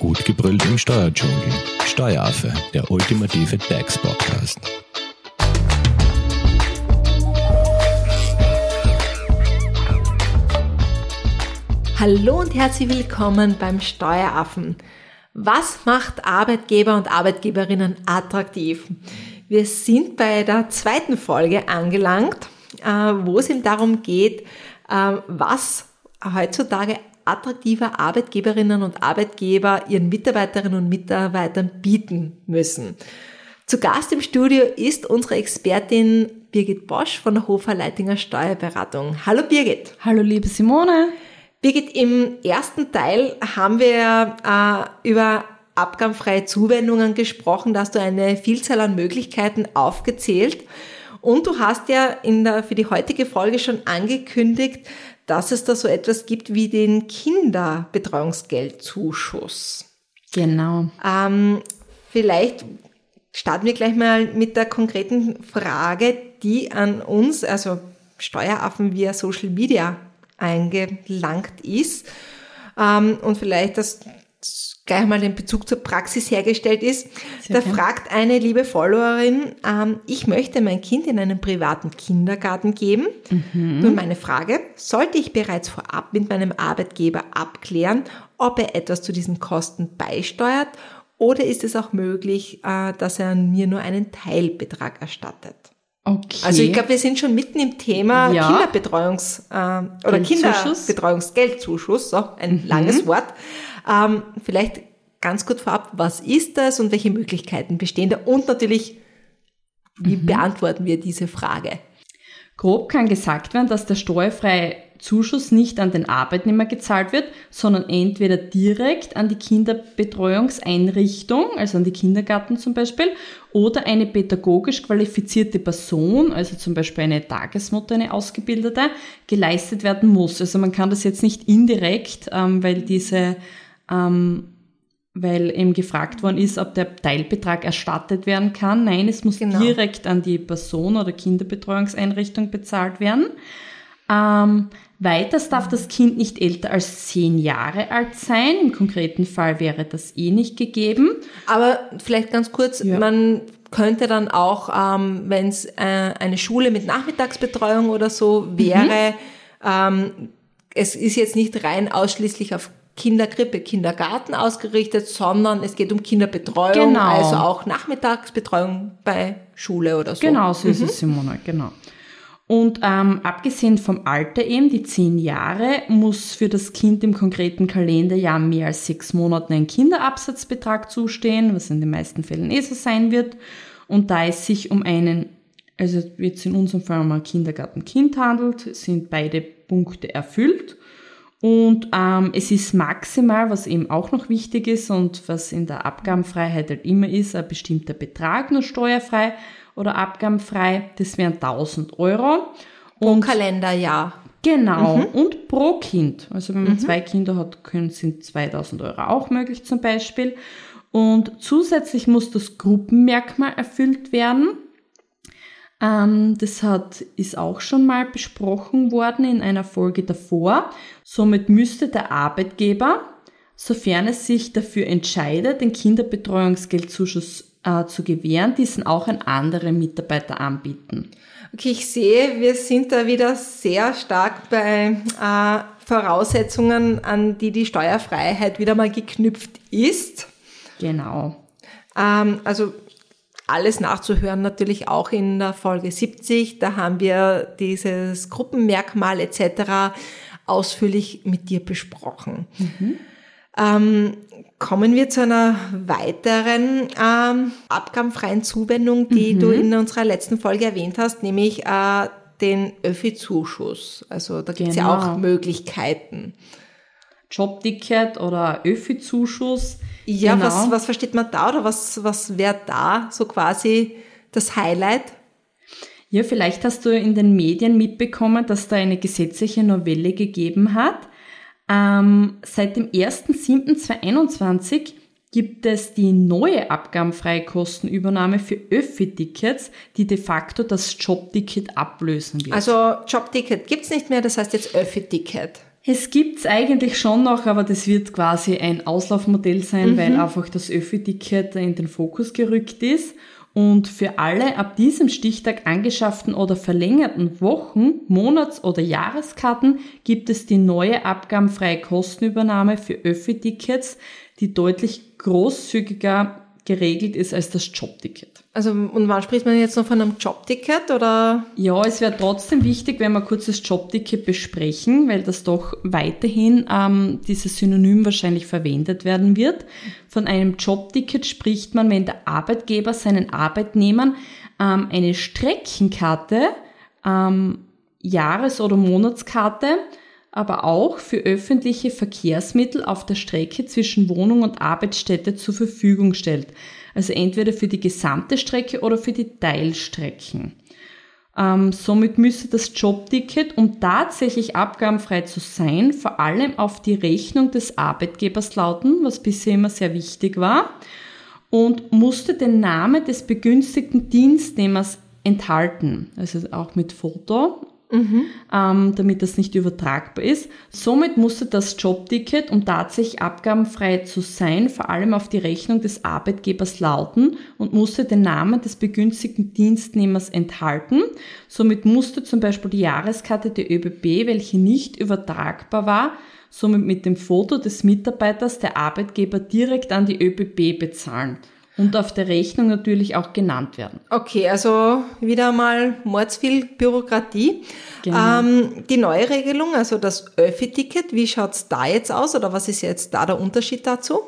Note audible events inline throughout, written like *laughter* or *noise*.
Gut gebrüllt im Steuerdschungel. Steueraffe, der ultimative DAX-Podcast. Hallo und herzlich willkommen beim Steueraffen. Was macht Arbeitgeber und Arbeitgeberinnen attraktiv? Wir sind bei der zweiten Folge angelangt, äh, wo es eben darum geht, äh, was heutzutage attraktive Arbeitgeberinnen und Arbeitgeber ihren Mitarbeiterinnen und Mitarbeitern bieten müssen. Zu Gast im Studio ist unsere Expertin Birgit Bosch von der Hofer Leitinger Steuerberatung. Hallo Birgit. Hallo liebe Simone. Birgit, im ersten Teil haben wir äh, über abgabenfreie Zuwendungen gesprochen, da hast du eine Vielzahl an Möglichkeiten aufgezählt. Und du hast ja in der, für die heutige Folge schon angekündigt, dass es da so etwas gibt wie den Kinderbetreuungsgeldzuschuss. Genau. Ähm, vielleicht starten wir gleich mal mit der konkreten Frage, die an uns, also Steueraffen via Social Media eingelangt ist. Ähm, und vielleicht das gleich mal den Bezug zur Praxis hergestellt ist. Sehr da gern. fragt eine liebe Followerin, ähm, ich möchte mein Kind in einen privaten Kindergarten geben. Mhm. Nun meine Frage, sollte ich bereits vorab mit meinem Arbeitgeber abklären, ob er etwas zu diesen Kosten beisteuert oder ist es auch möglich, äh, dass er mir nur einen Teilbetrag erstattet? Okay. Also ich glaube, wir sind schon mitten im Thema ja. Kinderbetreuungs- äh, oder Kinderbetreuungsgeldzuschuss, so ein mhm. langes Wort. Ähm, vielleicht ganz gut vorab, was ist das und welche Möglichkeiten bestehen da? Und natürlich, wie mhm. beantworten wir diese Frage? Grob kann gesagt werden, dass der steuerfreie Zuschuss nicht an den Arbeitnehmer gezahlt wird, sondern entweder direkt an die Kinderbetreuungseinrichtung, also an die Kindergarten zum Beispiel, oder eine pädagogisch qualifizierte Person, also zum Beispiel eine Tagesmutter, eine Ausgebildete, geleistet werden muss. Also man kann das jetzt nicht indirekt, ähm, weil diese ähm, weil eben gefragt worden ist, ob der Teilbetrag erstattet werden kann. Nein, es muss genau. direkt an die Person oder Kinderbetreuungseinrichtung bezahlt werden. Ähm, weiters darf das Kind nicht älter als zehn Jahre alt sein. Im konkreten Fall wäre das eh nicht gegeben. Aber vielleicht ganz kurz, ja. man könnte dann auch, ähm, wenn es äh, eine Schule mit Nachmittagsbetreuung oder so wäre, mhm. ähm, es ist jetzt nicht rein ausschließlich auf Kinderkrippe, Kindergarten ausgerichtet, sondern es geht um Kinderbetreuung, genau. also auch Nachmittagsbetreuung bei Schule oder so. Genau, so mhm. ist es, Simone, genau. Und ähm, abgesehen vom Alter eben, die zehn Jahre, muss für das Kind im konkreten Kalenderjahr mehr als sechs Monaten ein Kinderabsatzbetrag zustehen, was in den meisten Fällen eh so sein wird. Und da es sich um einen, also jetzt in unserem Fall um ein Kindergartenkind handelt, sind beide Punkte erfüllt. Und ähm, es ist maximal, was eben auch noch wichtig ist und was in der Abgabenfreiheit halt immer ist, ein bestimmter Betrag nur steuerfrei oder abgabenfrei. Das wären 1000 Euro. Und pro Kalenderjahr. Genau. Mhm. Und pro Kind. Also wenn man mhm. zwei Kinder hat, können, sind 2000 Euro auch möglich zum Beispiel. Und zusätzlich muss das Gruppenmerkmal erfüllt werden. Ähm, das hat, ist auch schon mal besprochen worden in einer Folge davor. Somit müsste der Arbeitgeber, sofern es sich dafür entscheidet, den Kinderbetreuungsgeldzuschuss äh, zu gewähren, diesen auch an andere Mitarbeiter anbieten. Okay, ich sehe, wir sind da wieder sehr stark bei äh, Voraussetzungen, an die die Steuerfreiheit wieder mal geknüpft ist. Genau. Ähm, also alles nachzuhören, natürlich auch in der Folge 70. Da haben wir dieses Gruppenmerkmal etc. ausführlich mit dir besprochen. Mhm. Ähm, kommen wir zu einer weiteren ähm, abgabenfreien Zuwendung, die mhm. du in unserer letzten Folge erwähnt hast, nämlich äh, den Öffi-Zuschuss. Also da gibt es genau. ja auch Möglichkeiten. Jobticket oder Öffi-Zuschuss ja, genau. was, was versteht man da oder was, was wäre da so quasi das Highlight? Ja, vielleicht hast du in den Medien mitbekommen, dass da eine gesetzliche Novelle gegeben hat. Ähm, seit dem 1.7.2021 gibt es die neue abgabenfreie Kostenübernahme für Öffi-Tickets, die de facto das Jobticket ablösen wird. Also Jobticket gibt's nicht mehr, das heißt jetzt Öffi-Ticket. Es gibt's eigentlich schon noch, aber das wird quasi ein Auslaufmodell sein, Mhm. weil einfach das Öffi-Ticket in den Fokus gerückt ist. Und für alle ab diesem Stichtag angeschafften oder verlängerten Wochen-, Monats- oder Jahreskarten gibt es die neue abgabenfreie Kostenübernahme für Öffi-Tickets, die deutlich großzügiger geregelt ist als das Jobticket. Also, und wann spricht man jetzt noch von einem Jobticket oder? Ja, es wäre trotzdem wichtig, wenn wir kurz das Jobticket besprechen, weil das doch weiterhin ähm, dieses Synonym wahrscheinlich verwendet werden wird. Von einem Jobticket spricht man, wenn der Arbeitgeber seinen Arbeitnehmern ähm, eine Streckenkarte, ähm, Jahres- oder Monatskarte, aber auch für öffentliche Verkehrsmittel auf der Strecke zwischen Wohnung und Arbeitsstätte zur Verfügung stellt. Also entweder für die gesamte Strecke oder für die Teilstrecken. Ähm, somit müsste das Jobticket, um tatsächlich abgabenfrei zu sein, vor allem auf die Rechnung des Arbeitgebers lauten, was bisher immer sehr wichtig war, und musste den Namen des begünstigten Dienstnehmers enthalten, also auch mit Foto ähm, damit das nicht übertragbar ist. Somit musste das Jobticket, um tatsächlich abgabenfrei zu sein, vor allem auf die Rechnung des Arbeitgebers lauten und musste den Namen des begünstigten Dienstnehmers enthalten. Somit musste zum Beispiel die Jahreskarte der ÖBB, welche nicht übertragbar war, somit mit dem Foto des Mitarbeiters der Arbeitgeber direkt an die ÖBB bezahlen und auf der Rechnung natürlich auch genannt werden. Okay, also wieder mal mordsviel Bürokratie. Genau. Ähm, die neue Regelung, also das Öffi-Ticket, wie schaut's da jetzt aus oder was ist jetzt da der Unterschied dazu?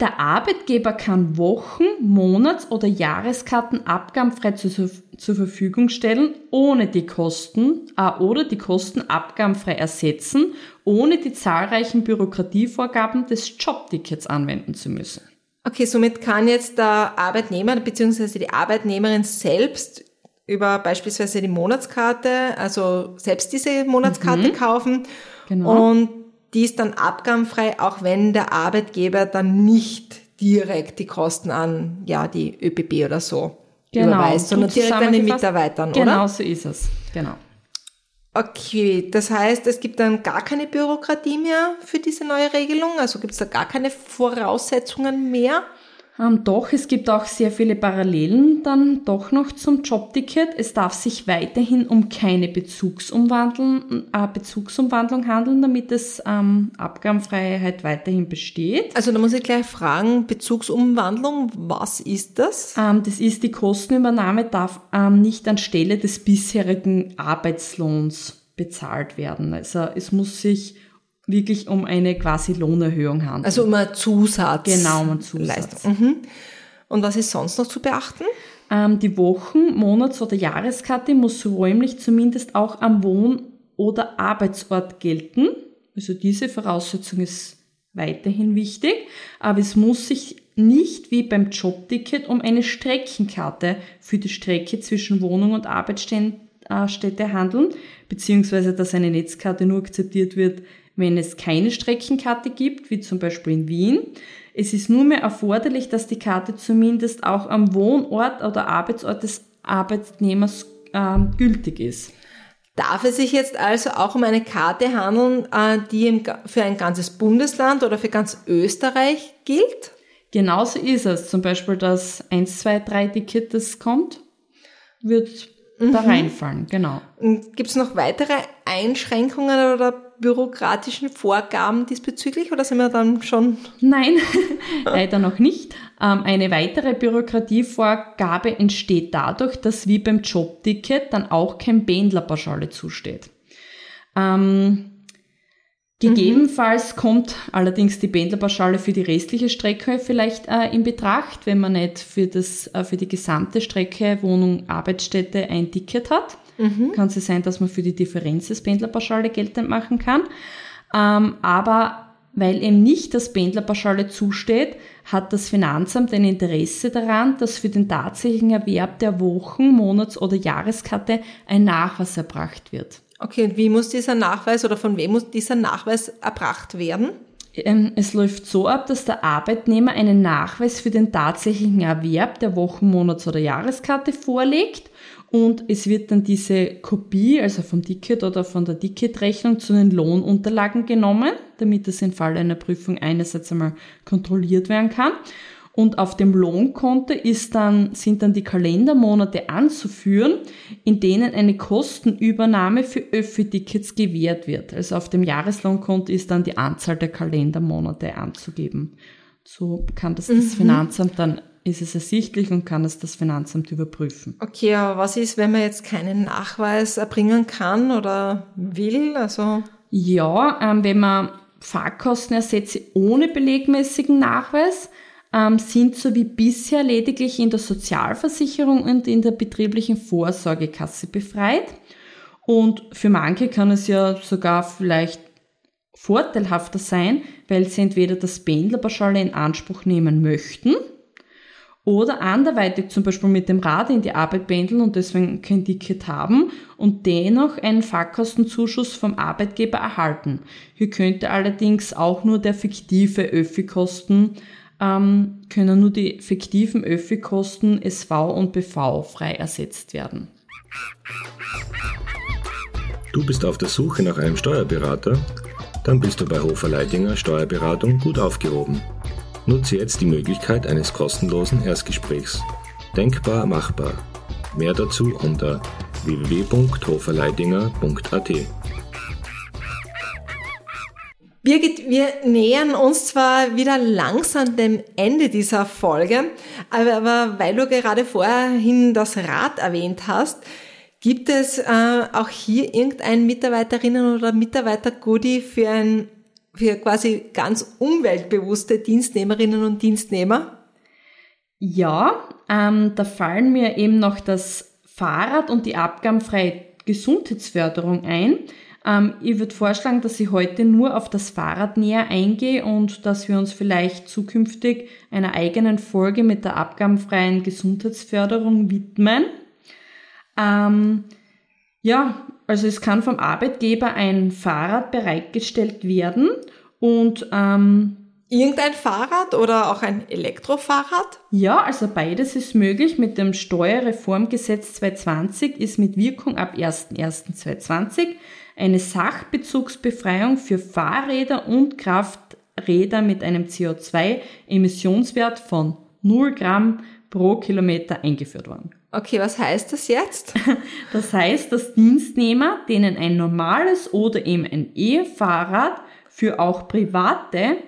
Der Arbeitgeber kann Wochen-, Monats- oder Jahreskarten abgabenfrei zu, zur Verfügung stellen, ohne die Kosten äh, oder die Kosten abgabenfrei ersetzen, ohne die zahlreichen Bürokratievorgaben des Jobtickets anwenden zu müssen. Okay, somit kann jetzt der Arbeitnehmer bzw. die Arbeitnehmerin selbst über beispielsweise die Monatskarte, also selbst diese Monatskarte kaufen Genau. und die ist dann abgabenfrei, auch wenn der Arbeitgeber dann nicht direkt die Kosten an ja die ÖPB oder so überweist, sondern direkt an die zusammengefasst. Mitarbeitern, Genau oder? so ist es. Genau. Okay, das heißt, es gibt dann gar keine Bürokratie mehr für diese neue Regelung, also gibt es da gar keine Voraussetzungen mehr? Ähm, doch, es gibt auch sehr viele Parallelen dann doch noch zum Jobticket. Es darf sich weiterhin um keine Bezugsumwandlung, äh, Bezugsumwandlung handeln, damit es ähm, Abgabenfreiheit weiterhin besteht. Also da muss ich gleich fragen, Bezugsumwandlung, was ist das? Ähm, das ist, die Kostenübernahme darf ähm, nicht anstelle des bisherigen Arbeitslohns bezahlt werden. Also es muss sich wirklich um eine quasi Lohnerhöhung handeln. Also um einen Zusatz. Genau, um einen Zusatz. Leistung. Mhm. Und was ist sonst noch zu beachten? Ähm, die Wochen-, Monats- oder Jahreskarte muss räumlich zumindest auch am Wohn- oder Arbeitsort gelten. Also diese Voraussetzung ist weiterhin wichtig, aber es muss sich nicht wie beim Jobticket um eine Streckenkarte für die Strecke zwischen Wohnung und Arbeitsstätte handeln, beziehungsweise dass eine Netzkarte nur akzeptiert wird, wenn es keine Streckenkarte gibt, wie zum Beispiel in Wien. Es ist nur mehr erforderlich, dass die Karte zumindest auch am Wohnort oder Arbeitsort des Arbeitnehmers ähm, gültig ist. Darf es sich jetzt also auch um eine Karte handeln, äh, die für ein ganzes Bundesland oder für ganz Österreich gilt? Genauso ist es. Zum Beispiel das 1, 2, 3 Ticket, das kommt, wird da reinfallen. Genau. Gibt es noch weitere Einschränkungen oder bürokratischen Vorgaben diesbezüglich oder sind wir dann schon Nein, *laughs* leider noch nicht. Ähm, eine weitere Bürokratievorgabe entsteht dadurch, dass wie beim Jobticket dann auch kein Pendlerpauschale zusteht. Ähm, gegebenenfalls kommt allerdings die Pendlerpauschale für die restliche Strecke vielleicht äh, in Betracht, wenn man nicht für, das, äh, für die gesamte Strecke Wohnung, Arbeitsstätte ein Ticket hat. Kann es sein, dass man für die Differenz des Pendlerpauschale geltend machen kann. Ähm, aber weil eben nicht das Pendlerpauschale zusteht, hat das Finanzamt ein Interesse daran, dass für den tatsächlichen Erwerb der Wochen-, Monats- oder Jahreskarte ein Nachweis erbracht wird. Okay, und wie muss dieser Nachweis oder von wem muss dieser Nachweis erbracht werden? Ähm, Es läuft so ab, dass der Arbeitnehmer einen Nachweis für den tatsächlichen Erwerb der Wochen-, Monats- oder Jahreskarte vorlegt und es wird dann diese Kopie, also vom Ticket oder von der Ticketrechnung zu den Lohnunterlagen genommen, damit das im Fall einer Prüfung einerseits einmal kontrolliert werden kann. Und auf dem Lohnkonto ist dann, sind dann die Kalendermonate anzuführen, in denen eine Kostenübernahme für Öffi-Tickets gewährt wird. Also auf dem Jahreslohnkonto ist dann die Anzahl der Kalendermonate anzugeben. So kann das das mhm. Finanzamt dann ist es ersichtlich und kann es das Finanzamt überprüfen. Okay, aber was ist, wenn man jetzt keinen Nachweis erbringen kann oder will? Also ja, ähm, wenn man Fahrkostenersätze ohne belegmäßigen Nachweis ähm, sind so wie bisher lediglich in der Sozialversicherung und in der betrieblichen Vorsorgekasse befreit. Und für manche kann es ja sogar vielleicht vorteilhafter sein, weil sie entweder das Pendlerpauschale in Anspruch nehmen möchten oder anderweitig zum Beispiel mit dem Rad in die Arbeit pendeln und deswegen kein Ticket haben und dennoch einen Fahrkostenzuschuss vom Arbeitgeber erhalten. Hier könnte allerdings auch nur der fiktive Öffi-Kosten ähm, können nur die fiktiven Öffi-Kosten SV und BV frei ersetzt werden. Du bist auf der Suche nach einem Steuerberater? Dann bist du bei Hofer Leidinger Steuerberatung gut aufgehoben. Nutze jetzt die Möglichkeit eines kostenlosen Erstgesprächs. Denkbar machbar. Mehr dazu unter www.hoferleidinger.at. Birgit, wir nähern uns zwar wieder langsam dem Ende dieser Folge, aber, weil du gerade vorhin das Rad erwähnt hast, gibt es äh, auch hier irgendein Mitarbeiterinnen oder Mitarbeiter-Goodie für für quasi ganz umweltbewusste Dienstnehmerinnen und Dienstnehmer? Ja, ähm, da fallen mir eben noch das Fahrrad und die abgabenfreie Gesundheitsförderung ein. Ähm, ich würde vorschlagen, dass ich heute nur auf das Fahrrad näher eingehe und dass wir uns vielleicht zukünftig einer eigenen Folge mit der abgabenfreien Gesundheitsförderung widmen. Ähm, ja, also es kann vom Arbeitgeber ein Fahrrad bereitgestellt werden und ähm, Irgendein Fahrrad oder auch ein Elektrofahrrad? Ja, also beides ist möglich. Mit dem Steuerreformgesetz 2020 ist mit Wirkung ab 01.01.2020 eine Sachbezugsbefreiung für Fahrräder und Krafträder mit einem CO2-Emissionswert von 0 Gramm pro Kilometer eingeführt worden. Okay, was heißt das jetzt? *laughs* Das heißt, dass Dienstnehmer, denen ein normales oder eben ein E-Fahrrad für auch private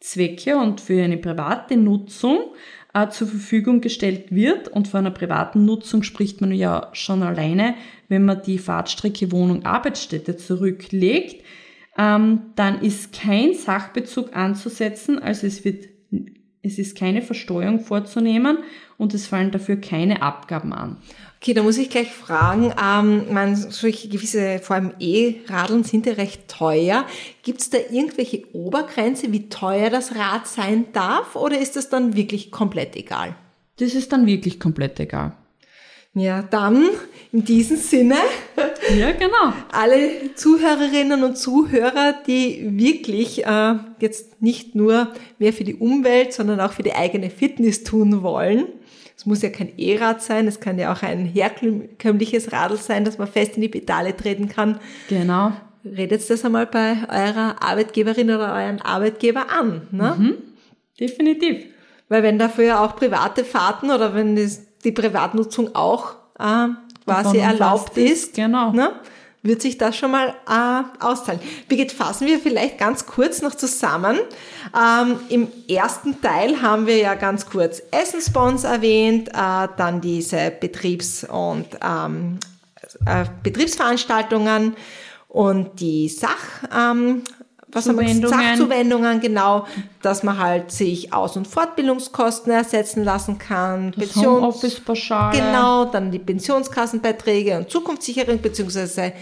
Zwecke und für eine private Nutzung äh, zur Verfügung gestellt wird. Und von einer privaten Nutzung spricht man ja schon alleine, wenn man die Fahrtstrecke Wohnung Arbeitsstätte zurücklegt. Ähm, dann ist kein Sachbezug anzusetzen, also es wird es ist keine Versteuerung vorzunehmen und es fallen dafür keine Abgaben an. Okay, da muss ich gleich fragen, ähm, man, solche gewisse, vor allem E-Radeln sind ja recht teuer. Gibt es da irgendwelche Obergrenze, wie teuer das Rad sein darf oder ist das dann wirklich komplett egal? Das ist dann wirklich komplett egal. Ja, dann in diesem Sinne. Ja, genau. Alle Zuhörerinnen und Zuhörer, die wirklich äh, jetzt nicht nur mehr für die Umwelt, sondern auch für die eigene Fitness tun wollen. Es muss ja kein E-Rad sein, es kann ja auch ein herkömmliches Radl sein, dass man fest in die Pedale treten kann. Genau. Redet das einmal bei eurer Arbeitgeberin oder euren Arbeitgeber an. Ne? Mhm. Definitiv. Weil wenn dafür auch private Fahrten oder wenn das die Privatnutzung auch äh, quasi erlaubt ist, ist genau. ne, wird sich das schon mal äh, auszahlen. Birgit, fassen wir vielleicht ganz kurz noch zusammen. Ähm, Im ersten Teil haben wir ja ganz kurz Essensbons erwähnt, äh, dann diese Betriebs- und ähm, äh, Betriebsveranstaltungen und die Sach, ähm, was Zuwendungen. haben wir Sachzuwendungen, genau, dass man halt sich Aus- und Fortbildungskosten ersetzen lassen kann. Das Pensions Homeoffice-Pauschale. Genau, dann die Pensionskassenbeiträge und Zukunftssicherung beziehungsweise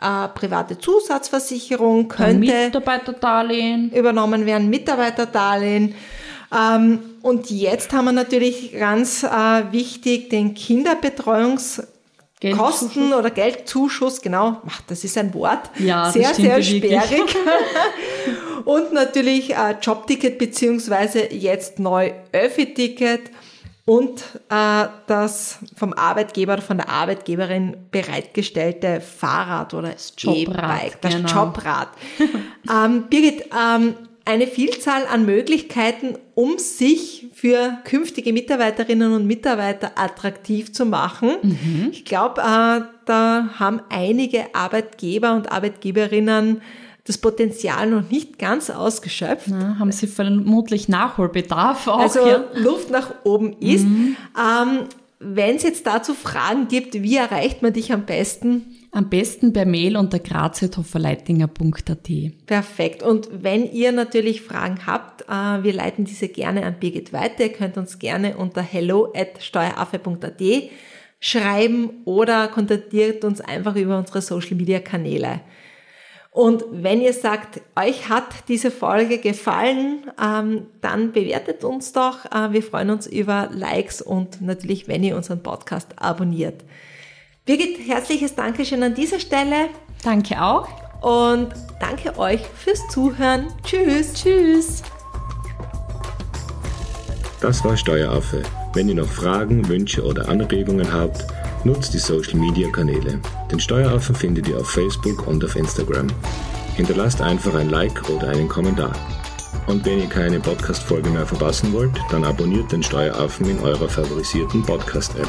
äh, private Zusatzversicherung könnte Mitarbeiterdarlehen übernommen werden, Mitarbeiterdarlehen. Ähm, und jetzt haben wir natürlich ganz äh, wichtig den Kinderbetreuungs Kosten oder Geldzuschuss, genau, das ist ein Wort, ja, sehr, sehr sperrig. *laughs* und natürlich äh, Jobticket beziehungsweise jetzt neu Öffi-Ticket und äh, das vom Arbeitgeber oder von der Arbeitgeberin bereitgestellte Fahrrad oder das E-Bike, das genau. Jobrad. *laughs* ähm, Birgit, ähm, eine Vielzahl an Möglichkeiten, um sich für künftige Mitarbeiterinnen und Mitarbeiter attraktiv zu machen. Mhm. Ich glaube, äh, da haben einige Arbeitgeber und Arbeitgeberinnen das Potenzial noch nicht ganz ausgeschöpft. Na, haben Sie vermutlich Nachholbedarf auch. Also ja. Luft nach oben ist. Mhm. Ähm, Wenn es jetzt dazu Fragen gibt, wie erreicht man dich am besten? Am besten per Mail unter graziotofferleitinger.at. Perfekt. Und wenn ihr natürlich Fragen habt, äh, wir leiten diese gerne an Birgit weiter. Ihr könnt uns gerne unter hello at steueraffe.at schreiben oder kontaktiert uns einfach über unsere Social Media Kanäle. Und wenn ihr sagt, euch hat diese Folge gefallen, ähm, dann bewertet uns doch. Äh, wir freuen uns über Likes und natürlich, wenn ihr unseren Podcast abonniert. Birgit, herzliches Dankeschön an dieser Stelle. Danke auch. Und danke euch fürs Zuhören. Tschüss. Tschüss. Das war Steueraffe. Wenn ihr noch Fragen, Wünsche oder Anregungen habt, nutzt die Social Media Kanäle. Den Steueraffen findet ihr auf Facebook und auf Instagram. Hinterlasst einfach ein Like oder einen Kommentar. Und wenn ihr keine Podcast-Folge mehr verpassen wollt, dann abonniert den Steueraffen in eurer favorisierten Podcast-App.